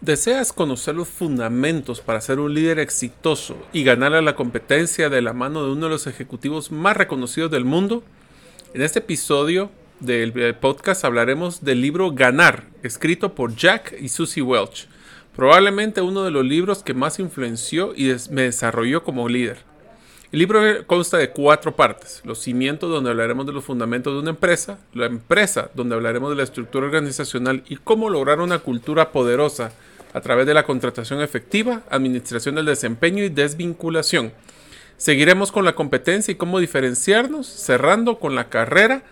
¿Deseas conocer los fundamentos para ser un líder exitoso y ganar a la competencia de la mano de uno de los ejecutivos más reconocidos del mundo? En este episodio del podcast hablaremos del libro Ganar, escrito por Jack y Susie Welch, probablemente uno de los libros que más influenció y me desarrolló como líder. El libro consta de cuatro partes. Los cimientos, donde hablaremos de los fundamentos de una empresa. La empresa, donde hablaremos de la estructura organizacional y cómo lograr una cultura poderosa a través de la contratación efectiva, administración del desempeño y desvinculación. Seguiremos con la competencia y cómo diferenciarnos, cerrando con la carrera,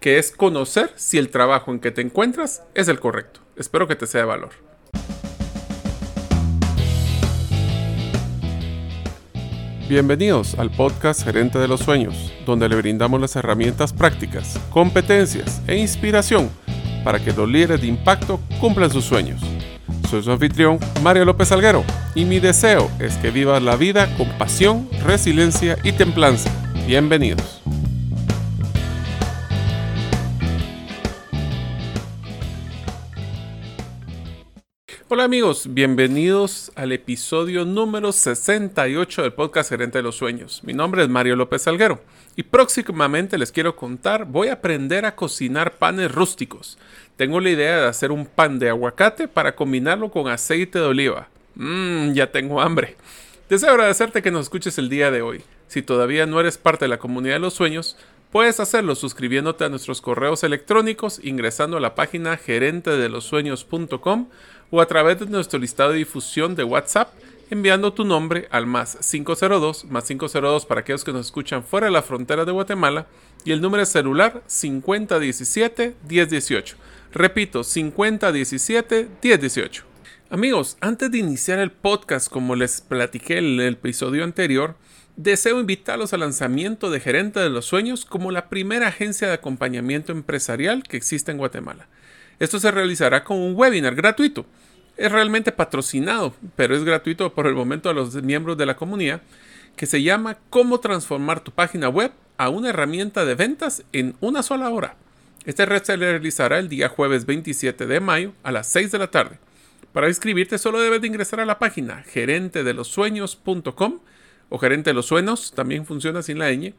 que es conocer si el trabajo en que te encuentras es el correcto. Espero que te sea de valor. Bienvenidos al podcast Gerente de los Sueños, donde le brindamos las herramientas prácticas, competencias e inspiración para que los líderes de impacto cumplan sus sueños. Soy su anfitrión, Mario López Alguero, y mi deseo es que vivas la vida con pasión, resiliencia y templanza. Bienvenidos. Hola amigos, bienvenidos al episodio número 68 del podcast Gerente de los Sueños. Mi nombre es Mario López Salguero y próximamente les quiero contar, voy a aprender a cocinar panes rústicos. Tengo la idea de hacer un pan de aguacate para combinarlo con aceite de oliva. Mmm, ya tengo hambre. Deseo agradecerte que nos escuches el día de hoy. Si todavía no eres parte de la comunidad de los sueños, Puedes hacerlo suscribiéndote a nuestros correos electrónicos, ingresando a la página gerentedelosueños.com o a través de nuestro listado de difusión de WhatsApp enviando tu nombre al más 502, más 502 para aquellos que nos escuchan fuera de la frontera de Guatemala y el número celular 5017-1018. Repito, 5017-1018. Amigos, antes de iniciar el podcast, como les platiqué en el episodio anterior, deseo invitarlos al lanzamiento de Gerente de los Sueños como la primera agencia de acompañamiento empresarial que existe en Guatemala. Esto se realizará con un webinar gratuito. Es realmente patrocinado, pero es gratuito por el momento a los miembros de la comunidad, que se llama Cómo transformar tu página web a una herramienta de ventas en una sola hora. Este red se realizará el día jueves 27 de mayo a las 6 de la tarde. Para inscribirte solo debes de ingresar a la página gerentedelosueños.com o gerente de los sueños, también funciona sin la ñ,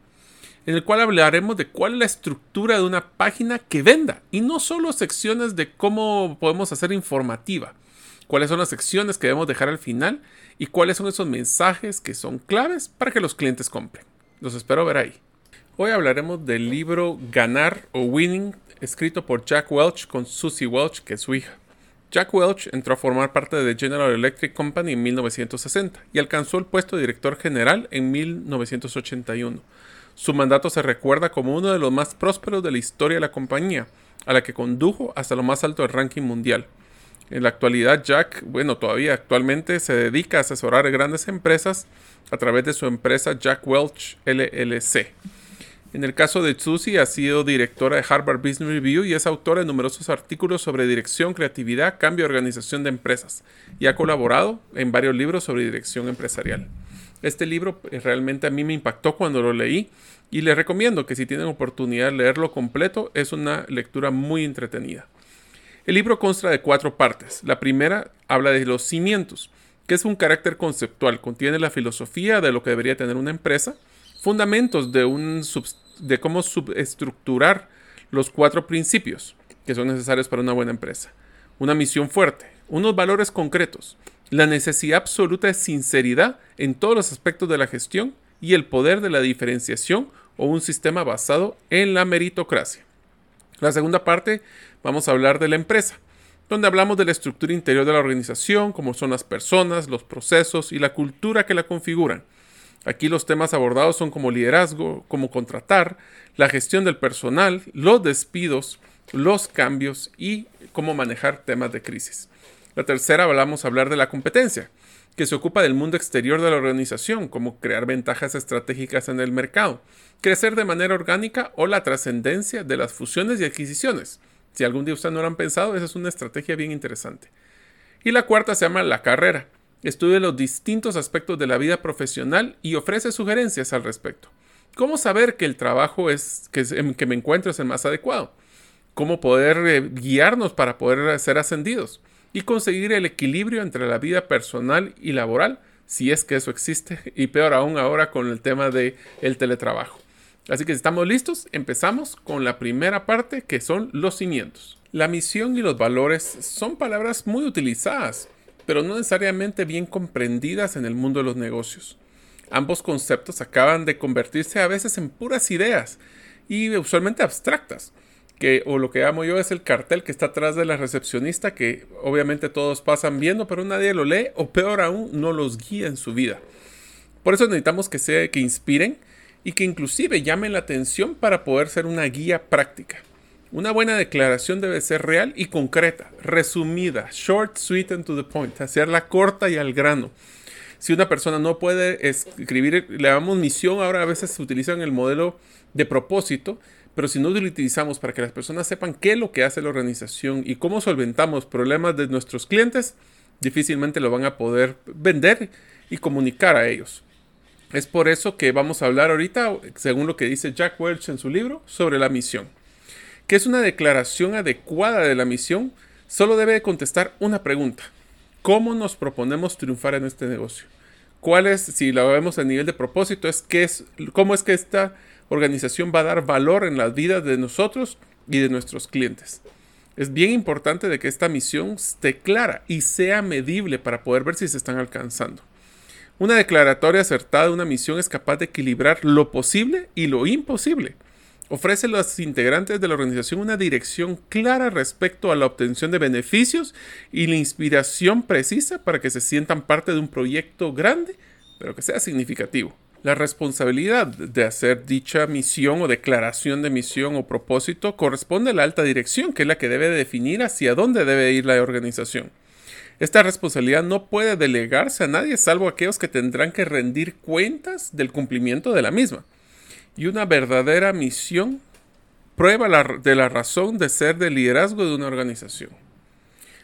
en el cual hablaremos de cuál es la estructura de una página que venda y no solo secciones de cómo podemos hacer informativa, cuáles son las secciones que debemos dejar al final y cuáles son esos mensajes que son claves para que los clientes compren. Los espero ver ahí. Hoy hablaremos del libro Ganar o Winning, escrito por Jack Welch con Susie Welch, que es su hija. Jack Welch entró a formar parte de General Electric Company en 1960 y alcanzó el puesto de director general en 1981 su mandato se recuerda como uno de los más prósperos de la historia de la compañía, a la que condujo hasta lo más alto del ranking mundial. En la actualidad, Jack, bueno, todavía actualmente se dedica a asesorar grandes empresas a través de su empresa Jack Welch LLC. En el caso de Susie, ha sido directora de Harvard Business Review y es autora de numerosos artículos sobre dirección, creatividad, cambio y organización de empresas, y ha colaborado en varios libros sobre dirección empresarial. Este libro eh, realmente a mí me impactó cuando lo leí y les recomiendo que si tienen oportunidad de leerlo completo, es una lectura muy entretenida. El libro consta de cuatro partes. La primera habla de los cimientos, que es un carácter conceptual, contiene la filosofía de lo que debería tener una empresa, fundamentos de, un de cómo subestructurar los cuatro principios que son necesarios para una buena empresa, una misión fuerte, unos valores concretos, la necesidad absoluta de sinceridad en todos los aspectos de la gestión y el poder de la diferenciación o un sistema basado en la meritocracia. La segunda parte vamos a hablar de la empresa, donde hablamos de la estructura interior de la organización, como son las personas, los procesos y la cultura que la configuran. Aquí los temas abordados son como liderazgo, cómo contratar, la gestión del personal, los despidos, los cambios y cómo manejar temas de crisis. La tercera hablamos hablar de la competencia, que se ocupa del mundo exterior de la organización, como crear ventajas estratégicas en el mercado, crecer de manera orgánica o la trascendencia de las fusiones y adquisiciones. Si algún día ustedes no lo han pensado, esa es una estrategia bien interesante. Y la cuarta se llama la carrera. Estudia los distintos aspectos de la vida profesional y ofrece sugerencias al respecto. ¿Cómo saber que el trabajo es, que, que me encuentro es el más adecuado? ¿Cómo poder eh, guiarnos para poder ser ascendidos? y conseguir el equilibrio entre la vida personal y laboral, si es que eso existe, y peor aún ahora con el tema del el teletrabajo. Así que si estamos listos, empezamos con la primera parte que son los cimientos. La misión y los valores son palabras muy utilizadas, pero no necesariamente bien comprendidas en el mundo de los negocios. Ambos conceptos acaban de convertirse a veces en puras ideas y usualmente abstractas, que o lo que llamo yo es el cartel que está atrás de la recepcionista que obviamente todos pasan viendo, pero nadie lo lee o peor aún no los guía en su vida. Por eso necesitamos que sea que inspiren y que inclusive llamen la atención para poder ser una guía práctica. Una buena declaración debe ser real y concreta, resumida, short, sweet and to the point, hacerla corta y al grano. Si una persona no puede escribir, le damos misión, ahora a veces se utilizan el modelo de propósito, pero si no lo utilizamos para que las personas sepan qué es lo que hace la organización y cómo solventamos problemas de nuestros clientes, difícilmente lo van a poder vender y comunicar a ellos. Es por eso que vamos a hablar ahorita, según lo que dice Jack Welch en su libro, sobre la misión que es una declaración adecuada de la misión, solo debe contestar una pregunta. ¿Cómo nos proponemos triunfar en este negocio? ¿Cuál es, si lo vemos a nivel de propósito, es, qué es cómo es que esta organización va a dar valor en las vidas de nosotros y de nuestros clientes? Es bien importante de que esta misión esté clara y sea medible para poder ver si se están alcanzando. Una declaratoria acertada de una misión es capaz de equilibrar lo posible y lo imposible ofrece a los integrantes de la organización una dirección clara respecto a la obtención de beneficios y la inspiración precisa para que se sientan parte de un proyecto grande, pero que sea significativo. La responsabilidad de hacer dicha misión o declaración de misión o propósito corresponde a la alta dirección, que es la que debe definir hacia dónde debe ir la organización. Esta responsabilidad no puede delegarse a nadie salvo a aquellos que tendrán que rendir cuentas del cumplimiento de la misma y una verdadera misión prueba de la razón de ser del liderazgo de una organización.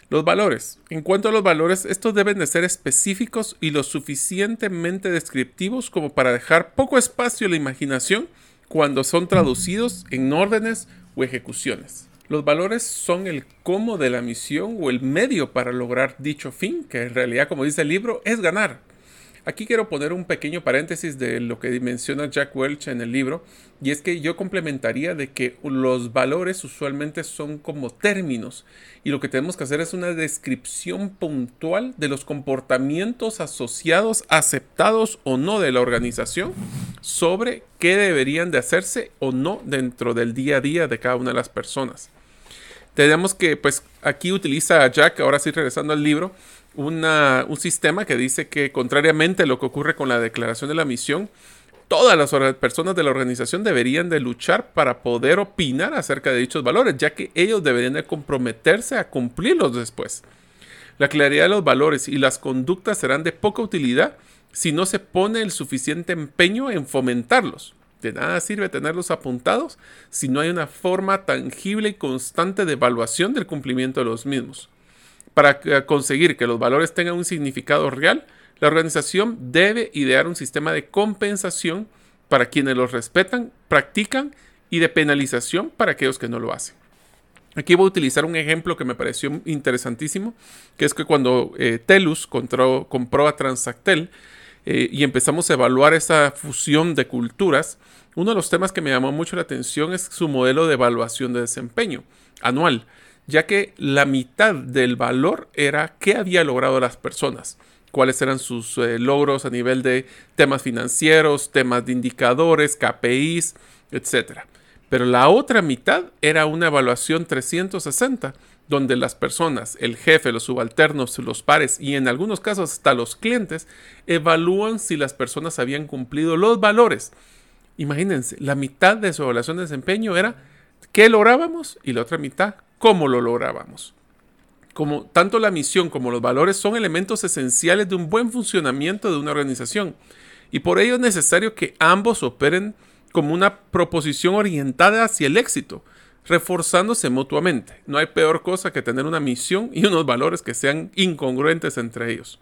Los valores. En cuanto a los valores, estos deben de ser específicos y lo suficientemente descriptivos como para dejar poco espacio a la imaginación cuando son traducidos en órdenes o ejecuciones. Los valores son el cómo de la misión o el medio para lograr dicho fin, que en realidad, como dice el libro, es ganar. Aquí quiero poner un pequeño paréntesis de lo que menciona Jack Welch en el libro, y es que yo complementaría de que los valores usualmente son como términos, y lo que tenemos que hacer es una descripción puntual de los comportamientos asociados, aceptados o no de la organización, sobre qué deberían de hacerse o no dentro del día a día de cada una de las personas. Tenemos que, pues aquí utiliza a Jack, ahora sí regresando al libro, un sistema que dice que, contrariamente a lo que ocurre con la declaración de la misión, todas las personas de la organización deberían de luchar para poder opinar acerca de dichos valores, ya que ellos deberían de comprometerse a cumplirlos después. La claridad de los valores y las conductas serán de poca utilidad si no se pone el suficiente empeño en fomentarlos. De nada sirve tenerlos apuntados si no hay una forma tangible y constante de evaluación del cumplimiento de los mismos. Para conseguir que los valores tengan un significado real, la organización debe idear un sistema de compensación para quienes los respetan, practican y de penalización para aquellos que no lo hacen. Aquí voy a utilizar un ejemplo que me pareció interesantísimo, que es que cuando eh, Telus compró, a Transactel eh, y empezamos a evaluar esa fusión de culturas, uno de los temas que me llamó mucho la atención es su modelo de evaluación de desempeño anual ya que la mitad del valor era qué había logrado las personas, cuáles eran sus eh, logros a nivel de temas financieros, temas de indicadores, KPIs, etc. Pero la otra mitad era una evaluación 360, donde las personas, el jefe, los subalternos, los pares y en algunos casos hasta los clientes evalúan si las personas habían cumplido los valores. Imagínense, la mitad de su evaluación de desempeño era qué lográbamos y la otra mitad cómo lo lográbamos. Como tanto la misión como los valores son elementos esenciales de un buen funcionamiento de una organización y por ello es necesario que ambos operen como una proposición orientada hacia el éxito, reforzándose mutuamente. No hay peor cosa que tener una misión y unos valores que sean incongruentes entre ellos.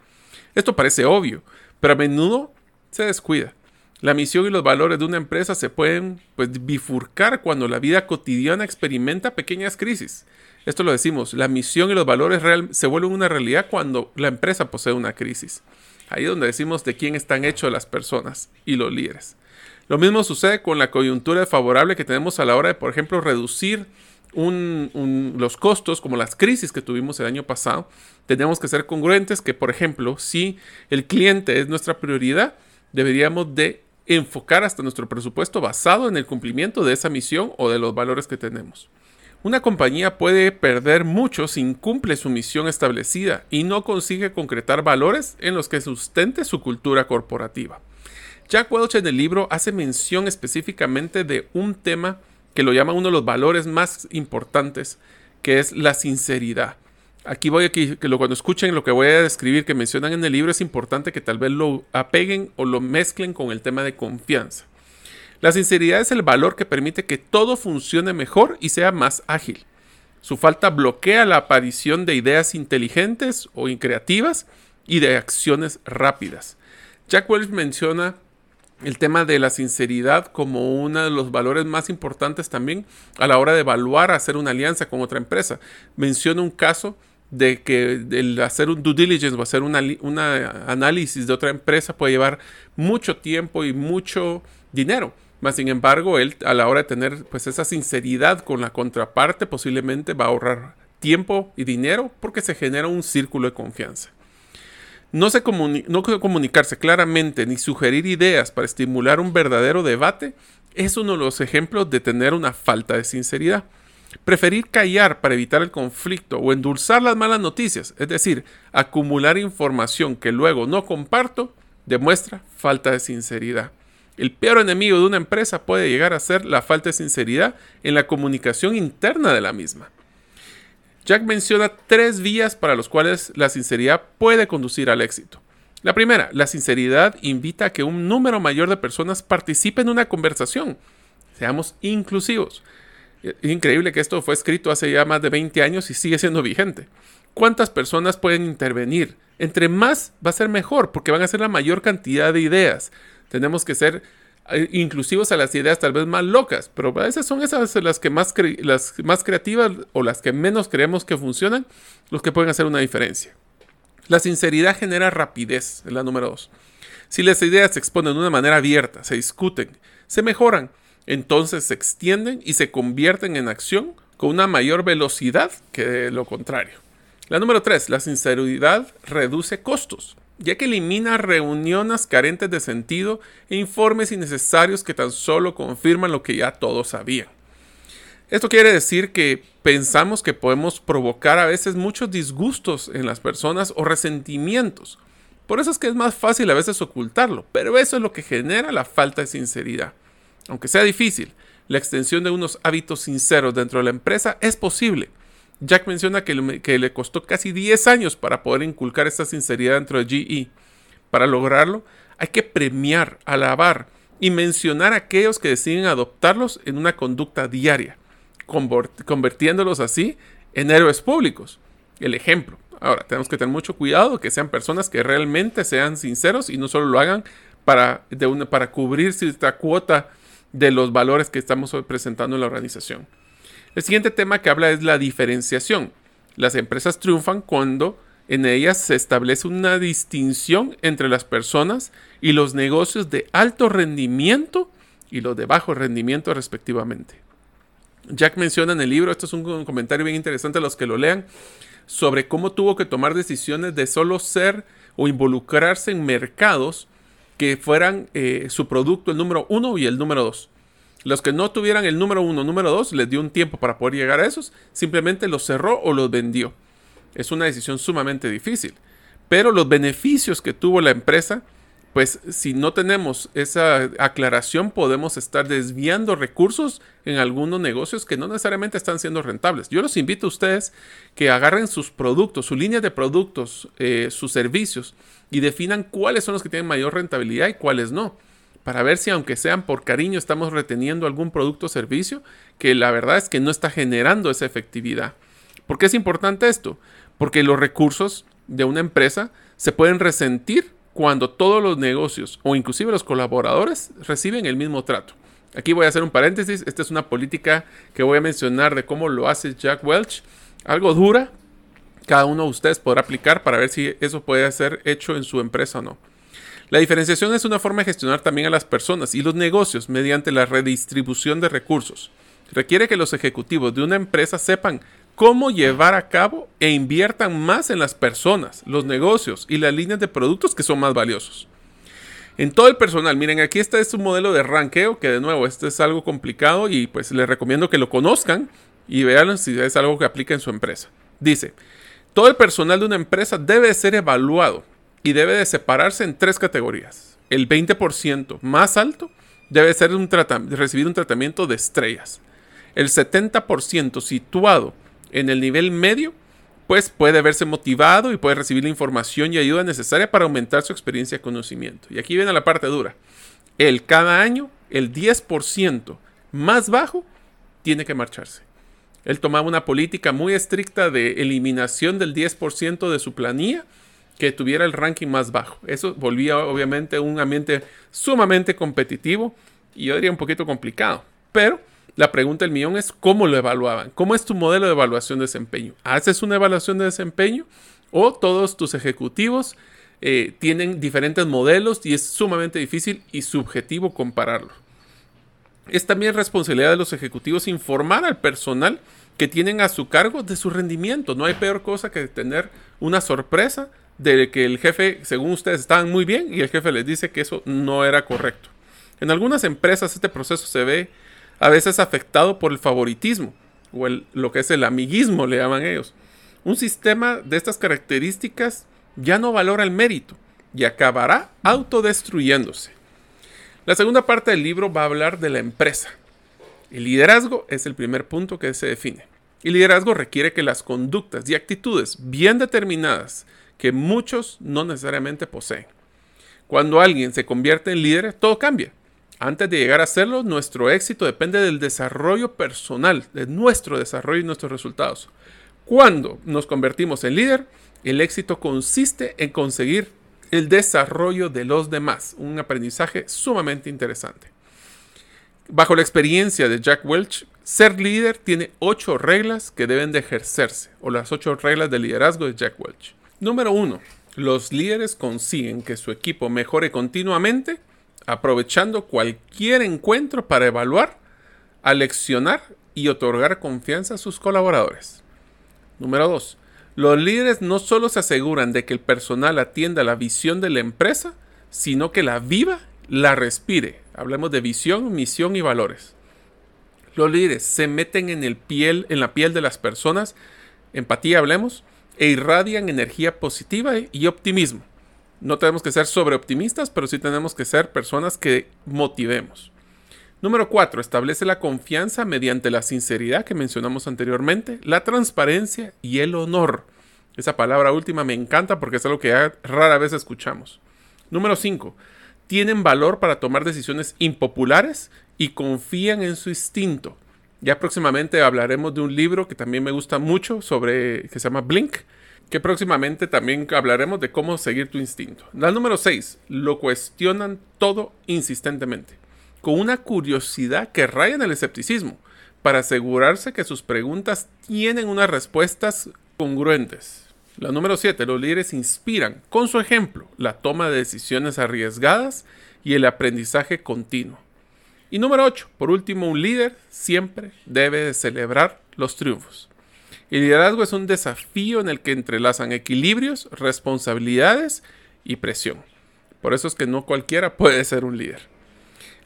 Esto parece obvio, pero a menudo se descuida. La misión y los valores de una empresa se pueden pues, bifurcar cuando la vida cotidiana experimenta pequeñas crisis. Esto lo decimos, la misión y los valores real, se vuelven una realidad cuando la empresa posee una crisis. Ahí es donde decimos de quién están hechos las personas y los líderes. Lo mismo sucede con la coyuntura favorable que tenemos a la hora de, por ejemplo, reducir los costos, como las crisis que tuvimos el año pasado. Tenemos que ser congruentes que, por ejemplo, si el cliente es nuestra prioridad, deberíamos de enfocar hasta nuestro presupuesto basado en el cumplimiento de esa misión o de los valores que tenemos. Una compañía puede perder mucho si incumple su misión establecida y no consigue concretar valores en los que sustente su cultura corporativa. Jack Welch en el libro hace mención específicamente de un tema que lo llama uno de los valores más importantes, que es la sinceridad. Aquí voy aquí, que lo, cuando escuchen lo que voy a describir que mencionan en el libro, es importante que tal vez lo apeguen o lo mezclen con el tema de confianza. La sinceridad es el valor que permite que todo funcione mejor y sea más ágil. Su falta bloquea la aparición de ideas inteligentes o increativas y de acciones rápidas. Jack Welch menciona el tema de la sinceridad como uno de los valores más importantes también a la hora de evaluar hacer una alianza con otra empresa. Menciona un caso de que el hacer un due diligence o hacer un análisis de otra empresa puede llevar mucho tiempo y mucho dinero sin embargo, él a la hora de tener pues esa sinceridad con la contraparte posiblemente va a ahorrar tiempo y dinero porque se genera un círculo de confianza. No, se no comunicarse claramente ni sugerir ideas para estimular un verdadero debate es uno de los ejemplos de tener una falta de sinceridad. Preferir callar para evitar el conflicto o endulzar las malas noticias, es decir, acumular información que luego no comparto, demuestra falta de sinceridad. El peor enemigo de una empresa puede llegar a ser la falta de sinceridad en la comunicación interna de la misma. Jack menciona tres vías para las cuales la sinceridad puede conducir al éxito. La primera, la sinceridad invita a que un número mayor de personas participe en una conversación. Seamos inclusivos. Es increíble que esto fue escrito hace ya más de 20 años y sigue siendo vigente. ¿Cuántas personas pueden intervenir? Entre más va a ser mejor porque van a ser la mayor cantidad de ideas. Tenemos que ser eh, inclusivos a las ideas tal vez más locas, pero a veces son esas las que más, las más creativas o las que menos creemos que funcionan, los que pueden hacer una diferencia. La sinceridad genera rapidez, la número dos. Si las ideas se exponen de una manera abierta, se discuten, se mejoran, entonces se extienden y se convierten en acción con una mayor velocidad que lo contrario. La número tres, la sinceridad reduce costos ya que elimina reuniones carentes de sentido e informes innecesarios que tan solo confirman lo que ya todos sabían. Esto quiere decir que pensamos que podemos provocar a veces muchos disgustos en las personas o resentimientos. Por eso es que es más fácil a veces ocultarlo, pero eso es lo que genera la falta de sinceridad. Aunque sea difícil, la extensión de unos hábitos sinceros dentro de la empresa es posible Jack menciona que le, costó casi 10 años para poder inculcar esta sinceridad dentro de GE. Para lograrlo, hay que premiar, alabar y mencionar a aquellos que deciden adoptarlos en una conducta diaria, convirtiéndolos así en héroes públicos. El ejemplo. Ahora, tenemos que tener mucho cuidado que sean personas que realmente sean sinceros y no solo lo hagan para, para cubrir cierta cuota de los valores que estamos presentando en la organización. El siguiente tema que habla es la diferenciación. Las empresas triunfan cuando en ellas se establece una distinción entre las personas y los negocios de alto rendimiento y los de bajo rendimiento respectivamente. Jack menciona en el libro, esto es un comentario bien interesante a los que lo lean, sobre cómo tuvo que tomar decisiones de solo ser o involucrarse en mercados que fueran eh, su producto el número uno y el número dos. Los que no tuvieran el número uno, número dos, les dio un tiempo para poder llegar a esos, simplemente los cerró o los vendió. Es una decisión sumamente difícil. Pero los beneficios que tuvo la empresa, pues si no tenemos esa aclaración, podemos estar desviando recursos en algunos negocios que no necesariamente están siendo rentables. Yo los invito a ustedes que agarren sus productos, su línea de productos, eh, sus servicios y definan cuáles son los que tienen mayor rentabilidad y cuáles no para ver si aunque sean por cariño estamos reteniendo algún producto o servicio que la verdad es que no está generando esa efectividad. ¿Por qué es importante esto? Porque los recursos de una empresa se pueden resentir cuando todos los negocios o inclusive los colaboradores reciben el mismo trato. Aquí voy a hacer un paréntesis, esta es una política que voy a mencionar de cómo lo hace Jack Welch algo dura. Cada uno de ustedes podrá aplicar para ver si eso puede ser hecho en su empresa o no. La diferenciación es una forma de gestionar también a las personas y los negocios mediante la redistribución de recursos. Requiere que los ejecutivos de una empresa sepan cómo llevar a cabo e inviertan más en las personas, los negocios y las líneas de productos que son más valiosos. En todo el personal, miren, aquí está es un modelo de ranqueo que de nuevo, este es algo complicado y pues les recomiendo que lo conozcan y vean si es algo que aplica en su empresa. Dice, todo el personal de una empresa debe ser evaluado y debe de separarse en tres categorías. El 20% más alto debe ser un recibir un tratamiento de estrellas. El 70% situado en el nivel medio, pues puede verse motivado y puede recibir la información y ayuda necesaria para aumentar su experiencia y conocimiento. Y aquí viene la parte dura. El cada año, el 10% más bajo tiene que marcharse. Él tomaba una política muy estricta de eliminación del 10% de su planilla que tuviera el ranking más bajo. Eso volvía obviamente un ambiente sumamente competitivo y yo diría un poquito complicado. Pero la pregunta del millón es cómo lo evaluaban. ¿Cómo es tu modelo de evaluación de desempeño? ¿Haces una evaluación de desempeño o todos tus ejecutivos eh, tienen diferentes modelos y es sumamente difícil y subjetivo compararlo? Es también responsabilidad de los ejecutivos informar al personal que tienen a su cargo de su rendimiento. No hay peor cosa que tener una sorpresa de que el jefe, según ustedes, estaban muy bien y el jefe les dice que eso no era correcto. En algunas empresas este proceso se ve a veces afectado por el favoritismo o lo que es el amiguismo, le llaman ellos. Un sistema de estas características ya no valora el mérito y acabará autodestruyéndose. La segunda parte del libro va a hablar de la empresa. El liderazgo es el primer punto que se define. El liderazgo requiere que las conductas y actitudes bien determinadas que muchos no necesariamente poseen. Cuando alguien se convierte en líder, todo cambia. Antes de llegar a hacerlo, nuestro éxito depende del desarrollo personal, de nuestro desarrollo y nuestros resultados. Cuando nos convertimos en líder, el éxito consiste en conseguir el desarrollo de los demás, un aprendizaje sumamente interesante. Bajo la experiencia de Jack Welch, ser líder tiene ocho reglas que deben de ejercerse, o las ocho reglas de liderazgo de Jack Welch. Número uno, los líderes consiguen que su equipo mejore continuamente aprovechando cualquier encuentro para evaluar, aleccionar y otorgar confianza a sus colaboradores. Número 2. Los líderes no solo se aseguran de que el personal atienda la visión de la empresa, sino que la viva, la respire. Hablemos de visión, misión y valores. Los líderes se meten en, el piel, en la piel de las personas, empatía hablemos, e irradian energía positiva y optimismo. No tenemos que ser sobreoptimistas, pero sí tenemos que ser personas que motivemos. Número 4. Establece la confianza mediante la sinceridad que mencionamos anteriormente, la transparencia y el honor. Esa palabra última me encanta porque es algo que rara vez escuchamos. Número 5. Tienen valor para tomar decisiones impopulares y confían en su instinto. Ya próximamente hablaremos de un libro que también me gusta mucho sobre que se llama Blink, que próximamente también hablaremos de cómo seguir tu instinto. La número 6, lo cuestionan todo insistentemente, con una curiosidad que raya en el escepticismo, para asegurarse que sus preguntas tienen unas respuestas congruentes. La número 7, los líderes inspiran con su ejemplo la toma de decisiones arriesgadas y el aprendizaje continuo. Y número 8, por último, un líder siempre debe de celebrar los triunfos. El liderazgo es un desafío en el que entrelazan equilibrios, responsabilidades y presión. Por eso es que no cualquiera puede ser un líder.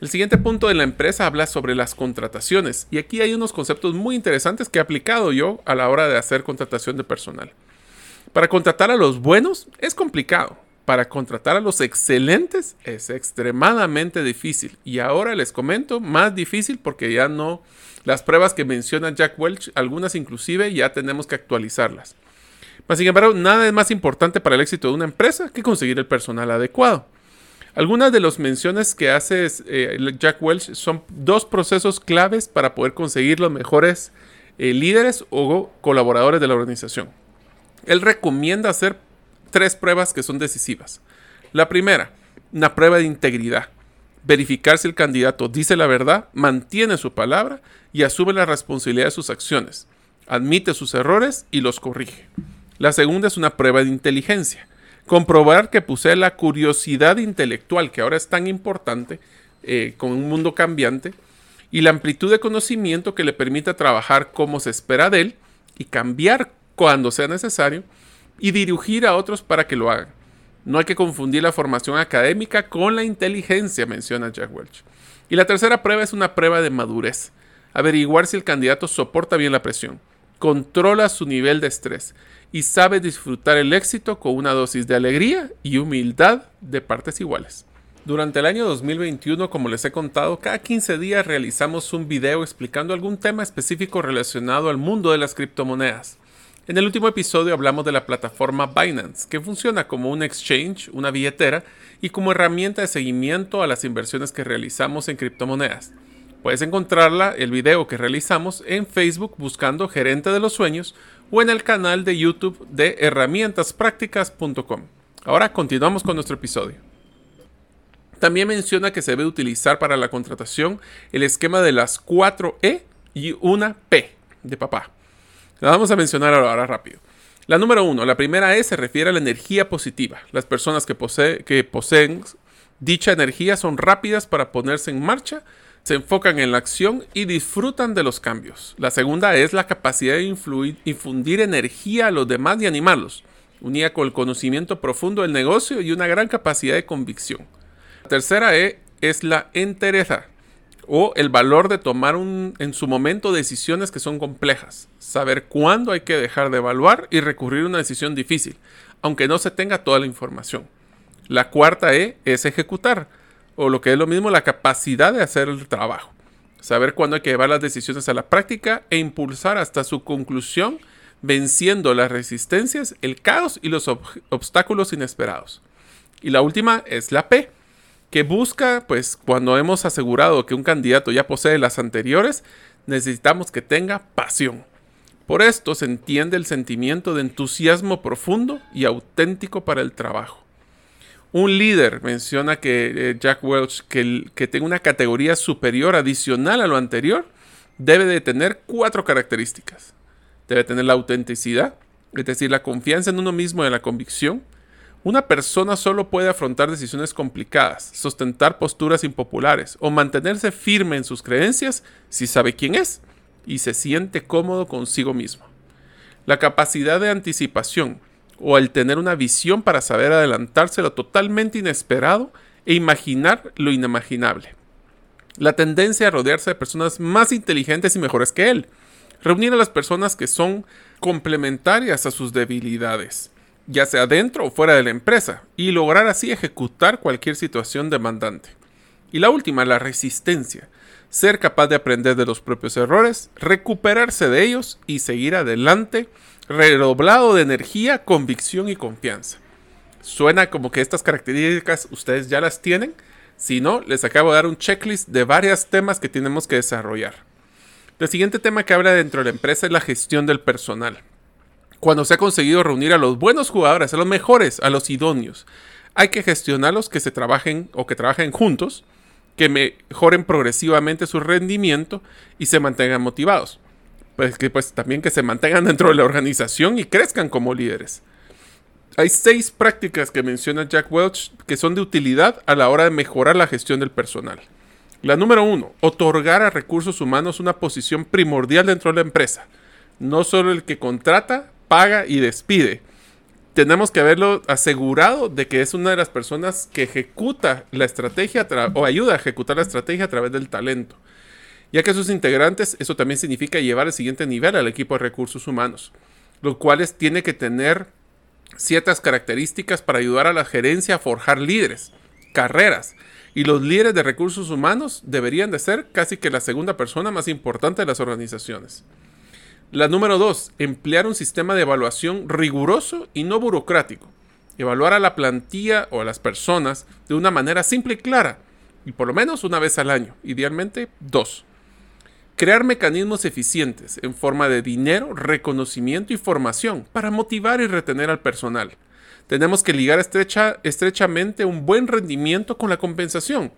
El siguiente punto de la empresa habla sobre las contrataciones y aquí hay unos conceptos muy interesantes que he aplicado yo a la hora de hacer contratación de personal. Para contratar a los buenos es complicado. Para contratar a los excelentes es extremadamente difícil. Y ahora les comento más difícil porque ya no las pruebas que menciona Jack Welch, algunas inclusive ya tenemos que actualizarlas. Mas, sin embargo, nada es más importante para el éxito de una empresa que conseguir el personal adecuado. Algunas de las menciones que hace eh, Jack Welch son dos procesos claves para poder conseguir los mejores eh, líderes o colaboradores de la organización. Él recomienda hacer tres pruebas que son decisivas. La primera, una prueba de integridad verificar si el candidato dice la verdad, mantiene su palabra y asume la responsabilidad de sus acciones. admite sus errores y los corrige. La segunda es una prueba de inteligencia. Comprobar que posee la curiosidad intelectual, que ahora es tan importante eh, con un mundo cambiante, y la amplitud de conocimiento que le permita trabajar como se espera de él y cambiar cuando sea necesario y dirigir a otros para que lo hagan. No hay que confundir la formación académica con la inteligencia, menciona Jack Welch. Y la tercera prueba es una prueba de madurez. Averiguar si el candidato soporta bien la presión, controla su nivel de estrés y sabe disfrutar el éxito con una dosis de alegría y humildad de partes iguales. Durante el año 2021, como les he contado, cada 15 días realizamos un video explicando algún tema específico relacionado al mundo de las criptomonedas. En el último episodio hablamos de la plataforma Binance, que funciona como un exchange, una billetera, y como herramienta de seguimiento a las inversiones que realizamos en criptomonedas. Puedes encontrarla, el video que realizamos, en Facebook buscando Gerente de los Sueños o en el canal de YouTube de herramientasprácticas.com. Ahora continuamos con nuestro episodio. También menciona que se debe utilizar para la contratación el esquema de las 4 E y una P de papá. La vamos a mencionar ahora rápido. La número uno, la primera E se refiere a la energía positiva. Las personas que, poseen dicha energía son rápidas para ponerse en marcha, se enfocan en la acción y disfrutan de los cambios. La segunda es la capacidad de influir, infundir energía a los demás y animarlos, unida con el conocimiento profundo del negocio y una gran capacidad de convicción. La tercera E es la entereza o el valor de tomar en su momento decisiones que son complejas, saber cuándo hay que dejar de evaluar y recurrir a una decisión difícil, aunque no se tenga toda la información. La cuarta E es ejecutar, o lo que es lo mismo, la capacidad de hacer el trabajo, saber cuándo hay que llevar las decisiones a la práctica e impulsar hasta su conclusión, venciendo las resistencias, el caos y los obstáculos inesperados. Y la última es la P, que busca, pues cuando hemos asegurado que un candidato ya posee las anteriores, necesitamos que tenga pasión. Por esto se entiende el sentimiento de entusiasmo profundo y auténtico para el trabajo. Un líder menciona que eh, Jack Welch que, que tenga una categoría superior adicional a lo anterior debe de tener cuatro características. Debe tener la autenticidad, es decir, la confianza en uno mismo y la convicción, una persona solo puede afrontar decisiones complicadas, sostentar posturas impopulares o mantenerse firme en sus creencias si sabe quién es y se siente cómodo consigo mismo. La capacidad de anticipación o el tener una visión para saber adelantarse lo totalmente inesperado e imaginar lo inimaginable. La tendencia a rodearse de personas más inteligentes y mejores que él. Reunir a las personas que son complementarias a sus debilidades ya sea dentro o fuera de la empresa, y lograr así ejecutar cualquier situación demandante. Y la última, la resistencia. Ser capaz de aprender de los propios errores, recuperarse de ellos y seguir adelante, redoblado de energía, convicción y confianza. Suena como que estas características ustedes ya las tienen. Si no, les acabo de dar un checklist de varios temas que tenemos que desarrollar. El siguiente tema que habla dentro de la empresa es la gestión del personal cuando se ha conseguido reunir a los buenos jugadores, a los mejores, a los idóneos. Hay que gestionarlos que se trabajen o que trabajen juntos, que mejoren progresivamente su rendimiento y se mantengan motivados. Pues que pues también que se mantengan dentro de la organización y crezcan como líderes. Hay seis prácticas que menciona Jack Welch que son de utilidad a la hora de mejorar la gestión del personal. La número uno, otorgar a recursos humanos una posición primordial dentro de la empresa. No solo el que contrata, paga y despide. Tenemos que haberlo asegurado de que es una de las personas que ejecuta la estrategia o ayuda a ejecutar la estrategia a través del talento. Ya que sus integrantes, eso también significa llevar al siguiente nivel al equipo de recursos humanos, los cuales tiene que tener ciertas características para ayudar a la gerencia a forjar líderes, carreras, y los líderes de recursos humanos deberían de ser casi que la segunda persona más importante de las organizaciones. La número dos, emplear un sistema de evaluación riguroso y no burocrático. Evaluar a la plantilla o a las personas de una manera simple y clara, y por lo menos una vez al año, idealmente dos. Crear mecanismos eficientes en forma de dinero, reconocimiento y formación para motivar y retener al personal. Tenemos que ligar estrecha, estrechamente un buen rendimiento con la compensación.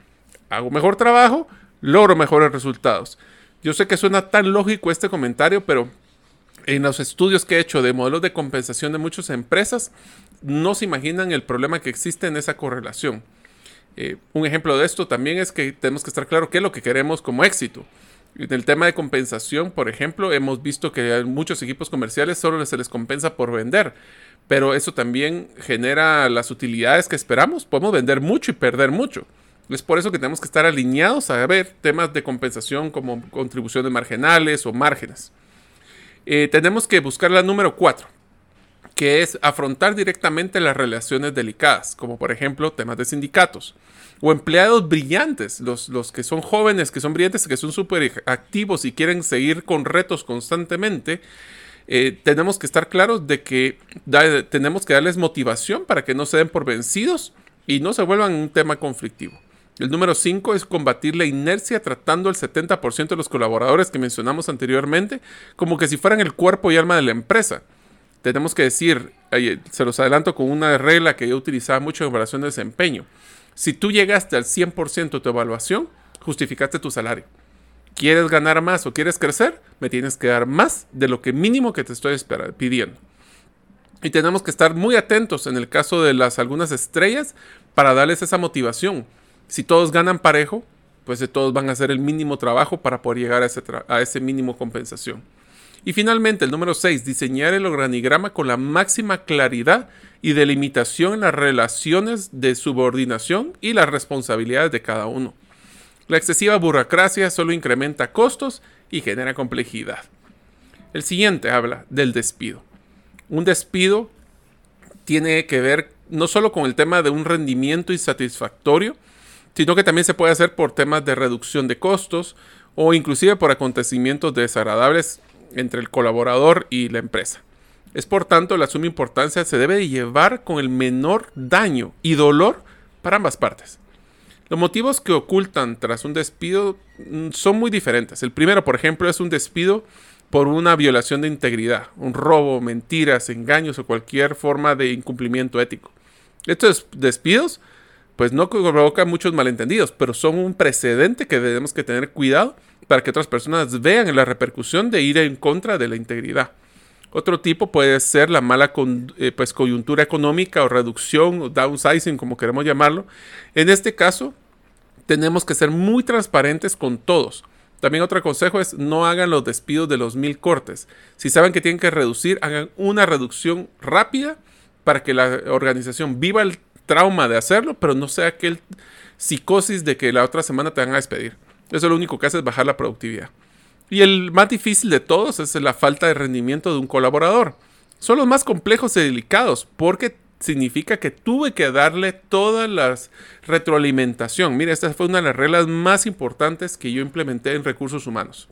Hago mejor trabajo, logro mejores resultados. Yo sé que suena tan lógico este comentario, pero En los estudios que he hecho de modelos de compensación de muchas empresas, no se imaginan el problema que existe en esa correlación. Eh, un ejemplo de esto también es que tenemos que estar claro qué es lo que queremos como éxito. En el tema de compensación, por ejemplo, hemos visto que a muchos equipos comerciales solo se les compensa por vender, pero eso también genera las utilidades que esperamos. Podemos vender mucho y perder mucho. Es por eso que tenemos que estar alineados a ver temas de compensación como contribuciones marginales o márgenes. Eh, tenemos que buscar la número 4, que es afrontar directamente las relaciones delicadas, como por ejemplo temas de sindicatos o empleados brillantes, los, los que son jóvenes, que son brillantes, que son súper activos y quieren seguir con retos constantemente. Eh, tenemos que estar claros de que tenemos que darles motivación para que no se den por vencidos y no se vuelvan un tema conflictivo. El número 5 es combatir la inercia tratando al 70% de los colaboradores que mencionamos anteriormente como que si fueran el cuerpo y alma de la empresa tenemos que decir, se los adelanto con una regla que yo utilizaba mucho en evaluación de desempeño. Si tú llegaste al 100% de tu evaluación, justificaste tu salario. ¿Quieres ganar más o quieres crecer? Me tienes que dar más de lo que mínimo que te estoy pidiendo. Y tenemos que estar muy atentos en el caso de las algunas estrellas para darles esa motivación. Si todos ganan parejo, pues de todos van a hacer el mínimo trabajo para poder llegar a ese, a ese mínimo compensación. Y finalmente, el número 6, diseñar el organigrama con la máxima claridad y delimitación en las relaciones de subordinación y las responsabilidades de cada uno. La excesiva burocracia solo incrementa costos y genera complejidad. El siguiente habla del despido. Un despido tiene que ver no solo con el tema de un rendimiento insatisfactorio, sino que también se puede hacer por temas de reducción de costos o inclusive por acontecimientos desagradables entre el colaborador y la empresa. Es por tanto la suma importancia se debe llevar con el menor daño y dolor para ambas partes. Los motivos que ocultan tras un despido mm, son muy diferentes. El primero, por ejemplo, es un despido por una violación de integridad, un robo, mentiras, engaños o cualquier forma de incumplimiento ético. Estos despidos pues no provocan muchos malentendidos, pero son un precedente que debemos que tener cuidado para que otras personas vean la repercusión de ir en contra de la integridad. Otro tipo puede ser la mala eh, pues, coyuntura económica o reducción o downsizing, como queremos llamarlo. En este caso, tenemos que ser muy transparentes con todos. También otro consejo es no hagan los despidos de los mil cortes. Si saben que tienen que reducir, hagan una reducción rápida para que la organización viva el trauma de hacerlo, pero no sea aquel psicosis de que la otra semana te van a despedir. Eso lo único que hace es bajar la productividad. Y el más difícil de todos es la falta de rendimiento de un colaborador. Son los más complejos y delicados porque significa que tuve que darle toda la retroalimentación. Mira, esta fue una de las reglas más importantes que yo implementé en recursos humanos.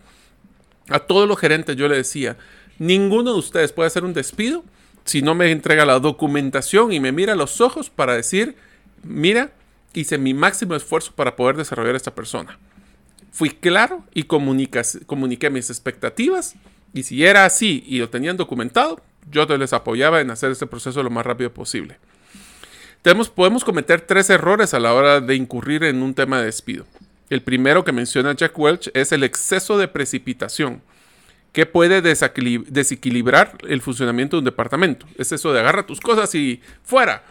A todos los gerentes yo le decía, ninguno de ustedes puede hacer un despido si no me entrega la documentación y me mira a los ojos para decir, mira, hice mi máximo esfuerzo para poder desarrollar a esta persona fui claro y comuniqué mis expectativas. Y si era así y lo tenían documentado, yo les apoyaba en hacer este proceso lo más rápido posible. Tenemos, podemos cometer tres errores a la hora de incurrir en un tema de despido. El primero que menciona Jack Welch es el exceso de precipitación, que puede desequilibrar el funcionamiento de un departamento. Es eso de agarra tus cosas y fuera.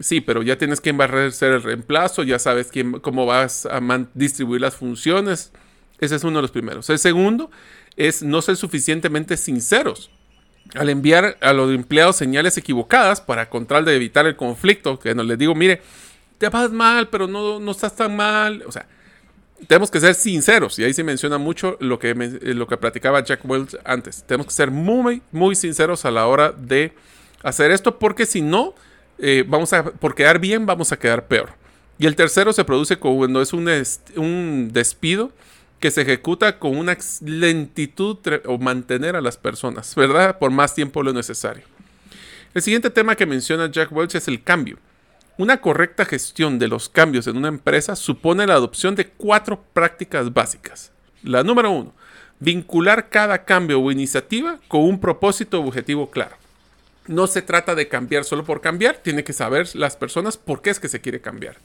Sí, pero ya tienes que ser el reemplazo, ya sabes quién, cómo vas a distribuir las funciones. Ese es uno de los primeros. El segundo es no ser suficientemente sinceros. Al enviar a los empleados señales equivocadas para de evitar el conflicto, que no les digo, mire, te vas mal, pero no, no estás tan mal. O sea, tenemos que ser sinceros. Y ahí se menciona mucho lo que, lo que platicaba Jack Welch antes. Tenemos que ser muy, muy sinceros a la hora de hacer esto, porque si no, eh, vamos a, por quedar bien, vamos a quedar peor. Y el tercero se produce cuando es un, un despido que se ejecuta con una lentitud o mantener a las personas, ¿verdad? Por más tiempo lo necesario. El siguiente tema que menciona Jack Welch es el cambio. Una correcta gestión de los cambios en una empresa supone la adopción de cuatro prácticas básicas. La número uno, vincular cada cambio o iniciativa con un propósito o objetivo claro. No se trata de cambiar solo por cambiar, tiene que saber las personas por qué es que se quiere cambiar.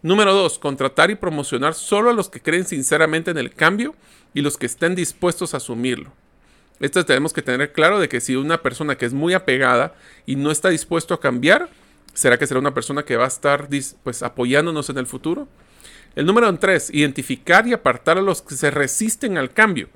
Número dos, contratar y promocionar solo a los que creen sinceramente en el cambio y los que estén dispuestos a asumirlo. Esto tenemos que tener claro de que si una persona que es muy apegada y no está dispuesto a cambiar, ¿será que será una persona que va a estar pues, apoyándonos en el futuro? El número 3, identificar y apartar a los que se resisten al cambio,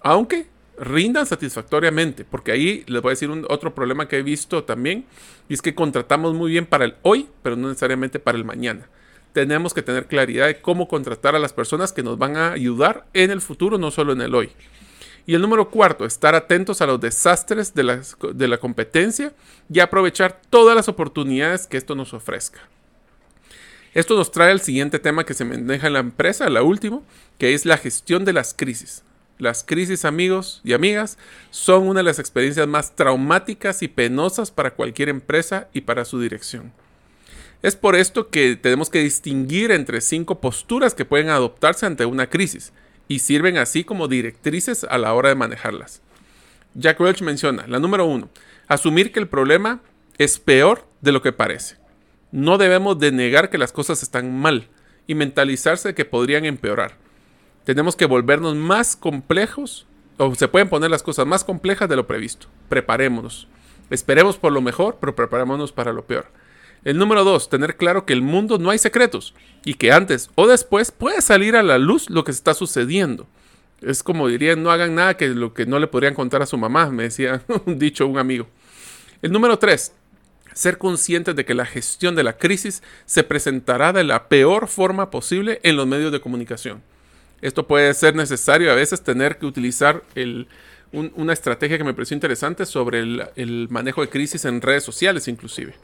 aunque rindan satisfactoriamente, porque ahí les voy a decir un, otro problema que he visto también, es que contratamos muy bien para el hoy, pero no necesariamente para el mañana. Tenemos que tener claridad de cómo contratar a las personas que nos van a ayudar en el futuro, no solo en el hoy. Y el número cuarto, estar atentos a los desastres de la, de la competencia y aprovechar todas las oportunidades que esto nos ofrezca. Esto nos trae al siguiente tema que se maneja en la empresa, la última, que es la gestión de las crisis. Las crisis, amigos y amigas, son una de las experiencias más traumáticas y penosas para cualquier empresa y para su dirección. Es por esto que tenemos que distinguir entre cinco posturas que pueden adoptarse ante una crisis y sirven así como directrices a la hora de manejarlas. Jack Welch menciona, la número uno, asumir que el problema es peor de lo que parece. No debemos de negar que las cosas están mal y mentalizarse que podrían empeorar. Tenemos que volvernos más complejos o se pueden poner las cosas más complejas de lo previsto. Preparémonos. Esperemos por lo mejor, pero preparémonos para lo peor. El número dos, tener claro que el mundo no hay secretos y que antes o después puede salir a la luz lo que está sucediendo. Es como dirían, no hagan nada que lo que no le podrían contar a su mamá, me decía un dicho un amigo. El número tres, ser conscientes de que la gestión de la crisis se presentará de la peor forma posible en los medios de comunicación. Esto puede ser necesario a veces tener que utilizar una estrategia que me pareció interesante sobre el, manejo de crisis en redes sociales inclusive.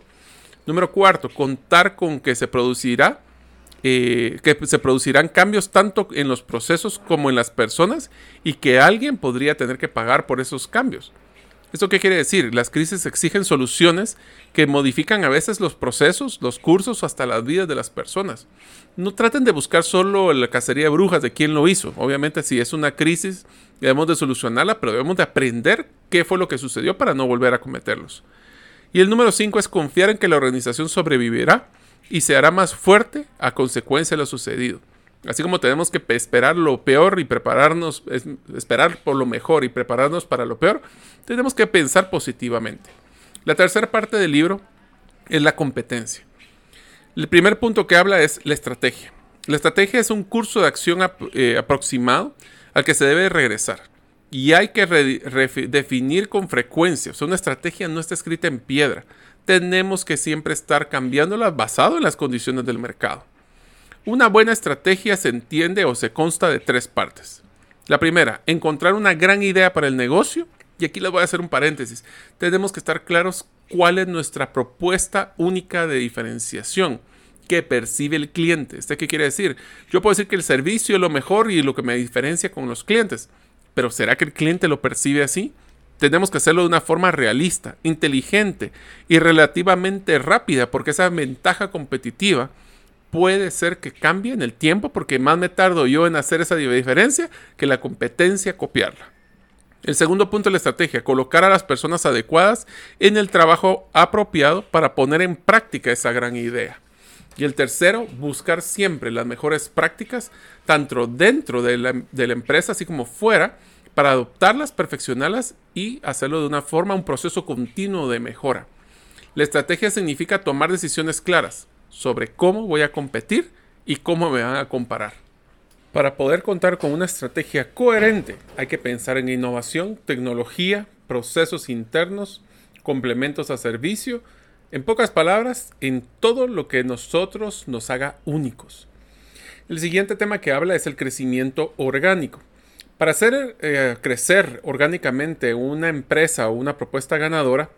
Número cuarto, contar con que se producirá eh, que se producirán cambios tanto en los procesos como en las personas y que alguien podría tener que pagar por esos cambios. ¿Esto qué quiere decir? Las crisis exigen soluciones que modifican a veces los procesos, los cursos hasta las vidas de las personas. No traten de buscar solo la cacería de brujas de quién lo hizo. Obviamente si es una crisis debemos de solucionarla, pero debemos de aprender qué fue lo que sucedió para no volver a cometerlos. Y el número 5 es confiar en que la organización sobrevivirá y se hará más fuerte a consecuencia de lo sucedido. Así como tenemos que esperar lo peor y prepararnos, esperar por lo mejor y prepararnos para lo peor, tenemos que pensar positivamente. La tercera parte del libro es la competencia. El primer punto que habla es la estrategia. La estrategia es un curso de acción eh, aproximado al que se debe regresar. Y hay que definir con frecuencia. O sea, una estrategia no está escrita en piedra. Tenemos que siempre estar cambiándola basado en las condiciones del mercado. Una buena estrategia se entiende o se consta de tres partes. La primera, encontrar una gran idea para el negocio. Y aquí les voy a hacer un paréntesis. Tenemos que estar claros cuál es nuestra propuesta única de diferenciación que percibe el cliente. ¿Este qué quiere decir? Yo puedo decir que el servicio es lo mejor y lo que me diferencia con los clientes. Pero ¿será que el cliente lo percibe así? Tenemos que hacerlo de una forma realista, inteligente y relativamente rápida porque esa ventaja competitiva puede ser que cambie en el tiempo porque más me tardo yo en hacer esa diferencia que la competencia copiarla. El segundo punto de la estrategia, colocar a las personas adecuadas en el trabajo apropiado para poner en práctica esa gran idea. Y el tercero, buscar siempre las mejores prácticas, tanto dentro de la, empresa así como fuera, para adoptarlas, perfeccionarlas y hacerlo de una forma, un proceso continuo de mejora. La estrategia significa tomar decisiones claras, sobre cómo voy a competir y cómo me van a comparar. Para poder contar con una estrategia coherente hay que pensar en innovación, tecnología, procesos internos, complementos a servicio, en pocas palabras, en todo lo que nosotros nos haga únicos. El siguiente tema que habla es el crecimiento orgánico. Para hacer eh, crecer orgánicamente una empresa o una propuesta ganadora,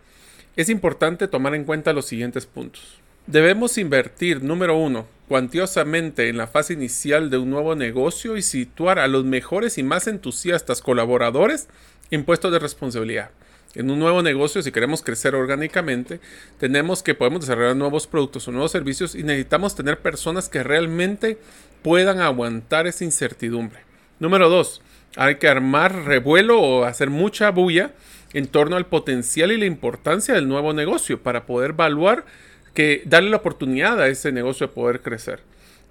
es importante tomar en cuenta los siguientes puntos. Debemos invertir, número uno, cuantiosamente en la fase inicial de un nuevo negocio y situar a los mejores y más entusiastas colaboradores en puestos de responsabilidad. En un nuevo negocio, si queremos crecer orgánicamente, tenemos que podemos desarrollar nuevos productos o nuevos servicios y necesitamos tener personas que realmente puedan aguantar esa incertidumbre. Número dos, hay que armar revuelo o hacer mucha bulla en torno al potencial y la importancia del nuevo negocio para poder evaluar que darle la oportunidad a ese negocio de poder crecer.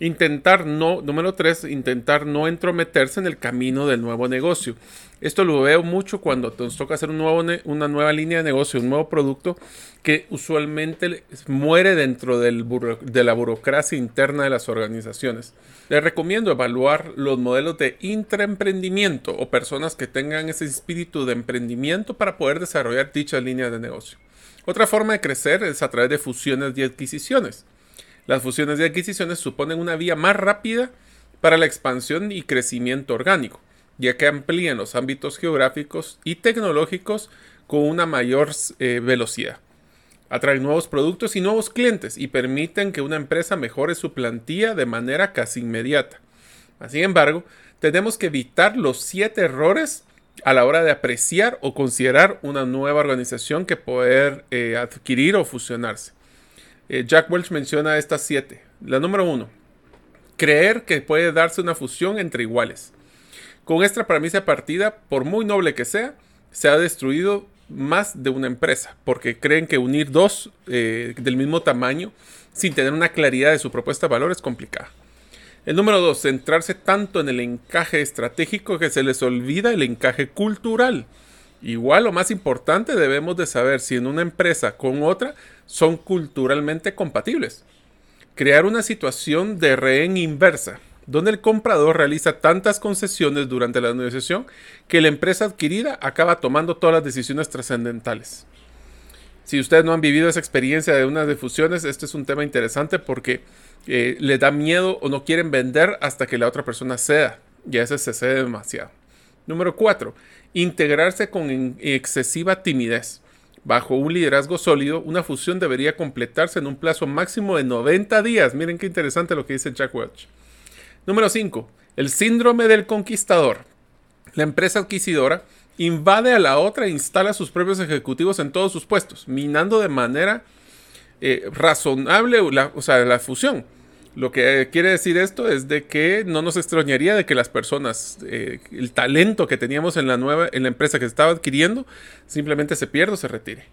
Intentar no, número tres, intentar no entrometerse en el camino del nuevo negocio. Esto lo veo mucho cuando nos toca hacer una nueva línea de negocio, un nuevo producto que usualmente muere dentro de la burocracia interna de las organizaciones. Les recomiendo evaluar los modelos de intraemprendimiento o personas que tengan ese espíritu de emprendimiento para poder desarrollar dichas líneas de negocio. Otra forma de crecer es a través de fusiones y adquisiciones. Las fusiones y adquisiciones suponen una vía más rápida para la expansión y crecimiento orgánico, ya que amplían los ámbitos geográficos y tecnológicos con una mayor eh, velocidad. Atraen nuevos productos y nuevos clientes y permiten que una empresa mejore su plantilla de manera casi inmediata. Sin embargo, tenemos que evitar los siete errores a la hora de apreciar o considerar una nueva organización que poder eh, adquirir o fusionarse. Eh, Jack Welch menciona estas siete. La número uno, creer que puede darse una fusión entre iguales. Con esta premisa partida, por muy noble que sea, se ha destruido más de una empresa, porque creen que unir dos eh, del mismo tamaño sin tener una claridad de su propuesta de valor es complicada. El número dos, centrarse tanto en el encaje estratégico que se les olvida el encaje cultural. Igual o más importante, debemos de saber si en una empresa con otra son culturalmente compatibles. Crear una situación de rehén inversa, donde el comprador realiza tantas concesiones durante la negociación que la empresa adquirida acaba tomando todas las decisiones trascendentales. Si ustedes no han vivido esa experiencia de unas difusiones, este es un tema interesante porque eh, le da miedo o no quieren vender hasta que la otra persona ceda. Y a veces se cede demasiado. Número 4 integrarse con excesiva timidez. Bajo un liderazgo sólido, una fusión debería completarse en un plazo máximo de 90 días. Miren qué interesante lo que dice Jack Welch. Número 5. El síndrome del conquistador. La empresa adquisidora invade a la otra e instala sus propios ejecutivos en todos sus puestos, minando de manera eh, razonable o sea, la fusión. Lo que quiere decir esto es de que no nos extrañaría de que las personas, eh, el talento que teníamos en la nueva, en la empresa que estaba adquiriendo, simplemente se pierda o se retire.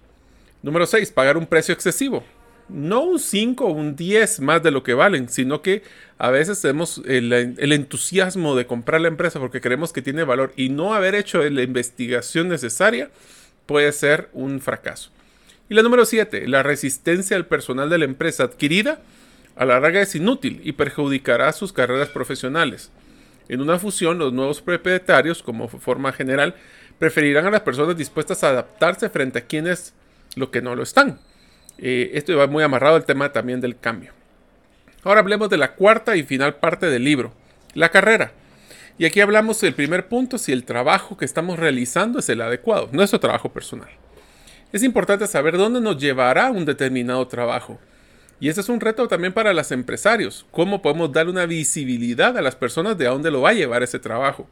Número 6, pagar un precio excesivo. No un 5 o un 10 más de lo que valen, sino que a veces tenemos el, el, entusiasmo de comprar la empresa porque creemos que tiene valor y no haber hecho la investigación necesaria puede ser un fracaso. Y la número 7, la resistencia al personal de la empresa adquirida a la larga es inútil y perjudicará sus carreras profesionales. En una fusión, los nuevos propietarios, como forma general, preferirán a las personas dispuestas a adaptarse frente a quienes lo que no lo están. Eh, esto va muy amarrado al tema también del cambio. Ahora hablemos de la cuarta y final parte del libro, la carrera. Y aquí hablamos del primer punto, si el trabajo que estamos realizando es el adecuado, nuestro trabajo personal. Es importante saber dónde nos llevará un determinado trabajo y ese es un reto también para los empresarios. ¿Cómo podemos dar una visibilidad a las personas de a dónde lo va a llevar ese trabajo?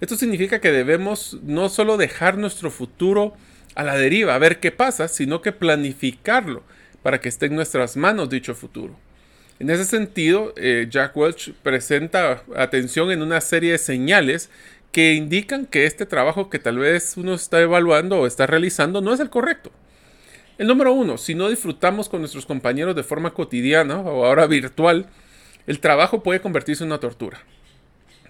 Esto significa que debemos no solo dejar nuestro futuro a la deriva, a ver qué pasa, sino que planificarlo para que esté en nuestras manos dicho futuro. En ese sentido, eh, Jack Welch presenta atención en una serie de señales que indican que este trabajo que tal vez uno está evaluando o está realizando no es el correcto. El número uno, si no disfrutamos con nuestros compañeros de forma cotidiana o ahora virtual, el trabajo puede convertirse en una tortura.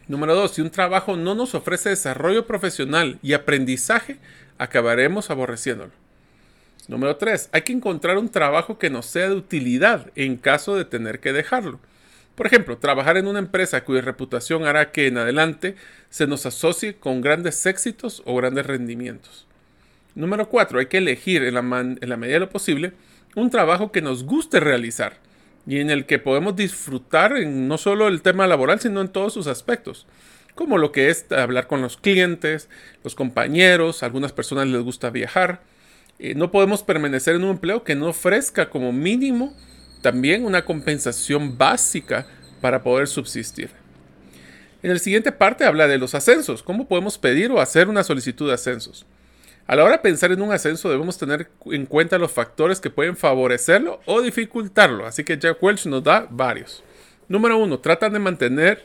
Número dos, si un trabajo no nos ofrece desarrollo profesional y aprendizaje, acabaremos aborreciéndolo. Número tres, hay que encontrar un trabajo que nos sea de utilidad en caso de tener que dejarlo. Por ejemplo, trabajar en una empresa cuya reputación hará que en adelante se nos asocie con grandes éxitos o grandes rendimientos. Número 4. Hay que elegir en la, medida de lo posible un trabajo que nos guste realizar y en el que podemos disfrutar no solo el tema laboral, sino en todos sus aspectos, como lo que es hablar con los clientes, los compañeros, a algunas personas les gusta viajar. Eh, no podemos permanecer en un empleo que no ofrezca como mínimo también una compensación básica para poder subsistir. En la siguiente parte habla de los ascensos, cómo podemos pedir o hacer una solicitud de ascensos. A la hora de pensar en un ascenso debemos tener en cuenta los factores que pueden favorecerlo o dificultarlo, así que Jack Welch nos da varios. Número uno, tratan de mantener,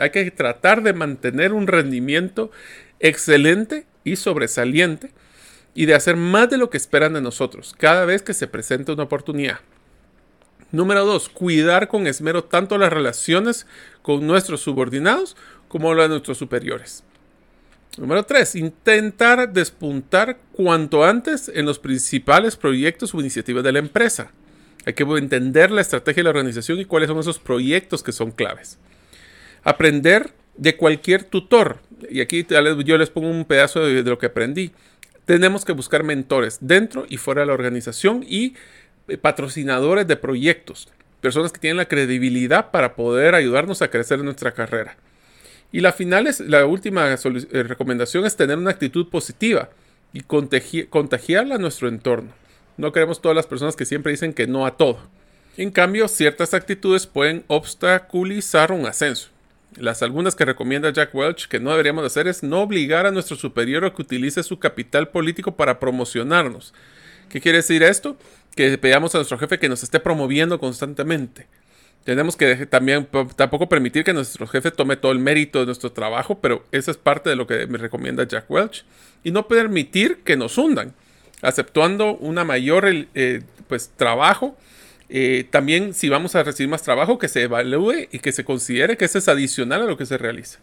hay que tratar de mantener un rendimiento excelente y sobresaliente y de hacer más de lo que esperan de nosotros cada vez que se presente una oportunidad. Número dos, cuidar con esmero tanto las relaciones con nuestros subordinados como las de nuestros superiores. Número 3. Intentar despuntar cuanto antes en los principales proyectos o iniciativas de la empresa. Hay que entender la estrategia de la organización y cuáles son esos proyectos que son claves. Aprender de cualquier tutor. Y aquí yo les pongo un pedazo de, lo que aprendí. Tenemos que buscar mentores dentro y fuera de la organización y eh, patrocinadores de proyectos. Personas que tienen la credibilidad para poder ayudarnos a crecer en nuestra carrera. Y la final es, la última eh, recomendación es tener una actitud positiva y contagiarla a nuestro entorno. No queremos todas las personas que siempre dicen que no a todo. En cambio, ciertas actitudes pueden obstaculizar un ascenso. Las algunas que recomienda Jack Welch que no deberíamos hacer es no obligar a nuestro superior a que utilice su capital político para promocionarnos. ¿Qué quiere decir esto? Que pedamos a nuestro jefe que nos esté promoviendo constantemente. Tenemos que también tampoco permitir que nuestro jefe tome todo el mérito de nuestro trabajo, pero esa es parte de lo que me recomienda Jack Welch. Y no permitir que nos hundan, aceptando una mayor eh, pues, trabajo. Eh, también si vamos a recibir más trabajo, que se evalúe y que se considere que eso es adicional a lo que se realiza.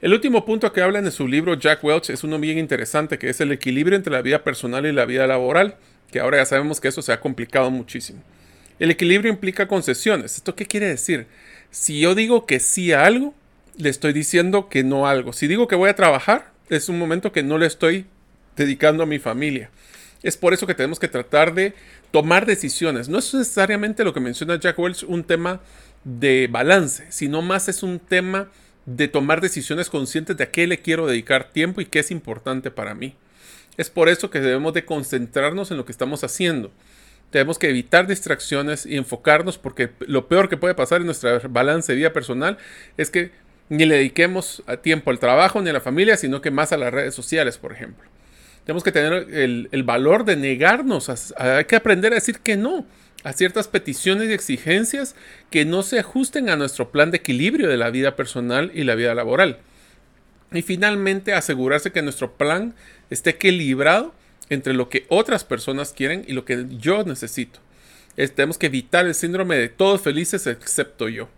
El último punto que habla en su libro Jack Welch es uno bien interesante, que es el equilibrio entre la vida personal y la vida laboral, que ahora ya sabemos que eso se ha complicado muchísimo. El equilibrio implica concesiones. ¿Esto qué quiere decir? Si yo digo que sí a algo, le estoy diciendo que no a algo. Si digo que voy a trabajar, es un momento que no le estoy dedicando a mi familia. Es por eso que tenemos que tratar de tomar decisiones. No es necesariamente lo que menciona Jack Welch un tema de balance, sino más es un tema de tomar decisiones conscientes de a qué le quiero dedicar tiempo y qué es importante para mí. Es por eso que debemos de concentrarnos en lo que estamos haciendo. Tenemos que evitar distracciones y enfocarnos porque lo peor que puede pasar en nuestra balance de vida personal es que ni le dediquemos tiempo al trabajo ni a la familia, sino que más a las redes sociales, por ejemplo. Tenemos que tener el, valor de negarnos, hay que aprender a decir que no a ciertas peticiones y exigencias que no se ajusten a nuestro plan de equilibrio de la vida personal y la vida laboral. Y finalmente asegurarse que nuestro plan esté equilibrado entre lo que otras personas quieren y lo que yo necesito. tenemos que evitar el síndrome de todos felices excepto yo.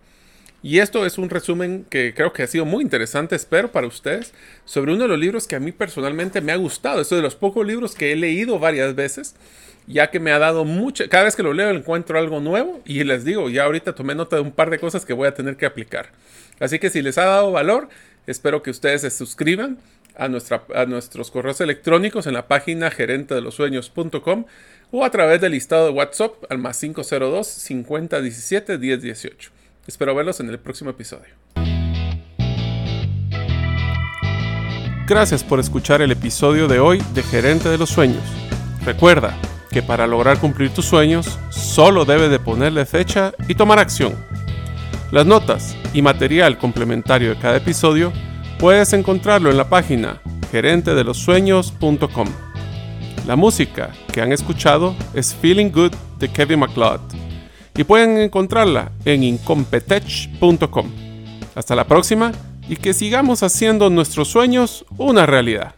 Y esto es un resumen que creo que ha sido muy interesante, espero, para ustedes, sobre uno de los libros que a mí personalmente me ha gustado. Es de los pocos libros que he leído varias veces, ya que me ha dado mucho, cada vez que lo leo encuentro algo nuevo y les digo, ya ahorita tomé nota de un par de cosas que voy a tener que aplicar. Así que si les ha dado valor, espero que ustedes se suscriban a, nuestra, a nuestros correos electrónicos en la página gerente de los sueños.com o a través del listado de WhatsApp al más 502 5017 1018. Espero verlos en el próximo episodio. Gracias por escuchar el episodio de hoy de Gerente de los Sueños. Recuerda que para lograr cumplir tus sueños solo debes de ponerle fecha y tomar acción. Las notas y material complementario de cada episodio Puedes encontrarlo en la página gerentedelosueños.com. La música que han escuchado es Feeling Good de Kevin MacLeod y pueden encontrarla en incompetech.com. Hasta la próxima y que sigamos haciendo nuestros sueños una realidad.